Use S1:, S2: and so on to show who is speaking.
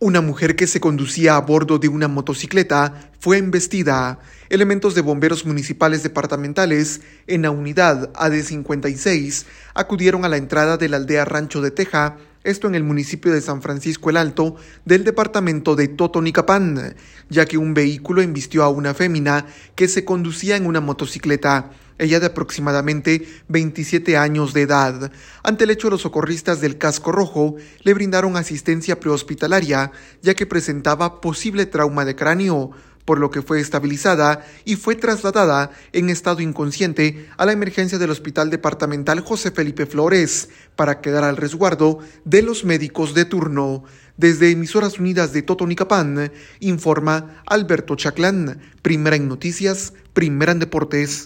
S1: Una mujer que se conducía a bordo de una motocicleta fue embestida. Elementos de bomberos municipales departamentales en la unidad AD56 acudieron a la entrada de la aldea Rancho de Teja, esto en el municipio de San Francisco el Alto del departamento de Totonicapán, ya que un vehículo embistió a una fémina que se conducía en una motocicleta ella de aproximadamente 27 años de edad. Ante el hecho, los socorristas del casco rojo le brindaron asistencia prehospitalaria, ya que presentaba posible trauma de cráneo, por lo que fue estabilizada y fue trasladada en estado inconsciente a la emergencia del Hospital Departamental José Felipe Flores para quedar al resguardo de los médicos de turno. Desde Emisoras Unidas de Totonicapán, informa Alberto Chaclán, primera en noticias, primera en deportes.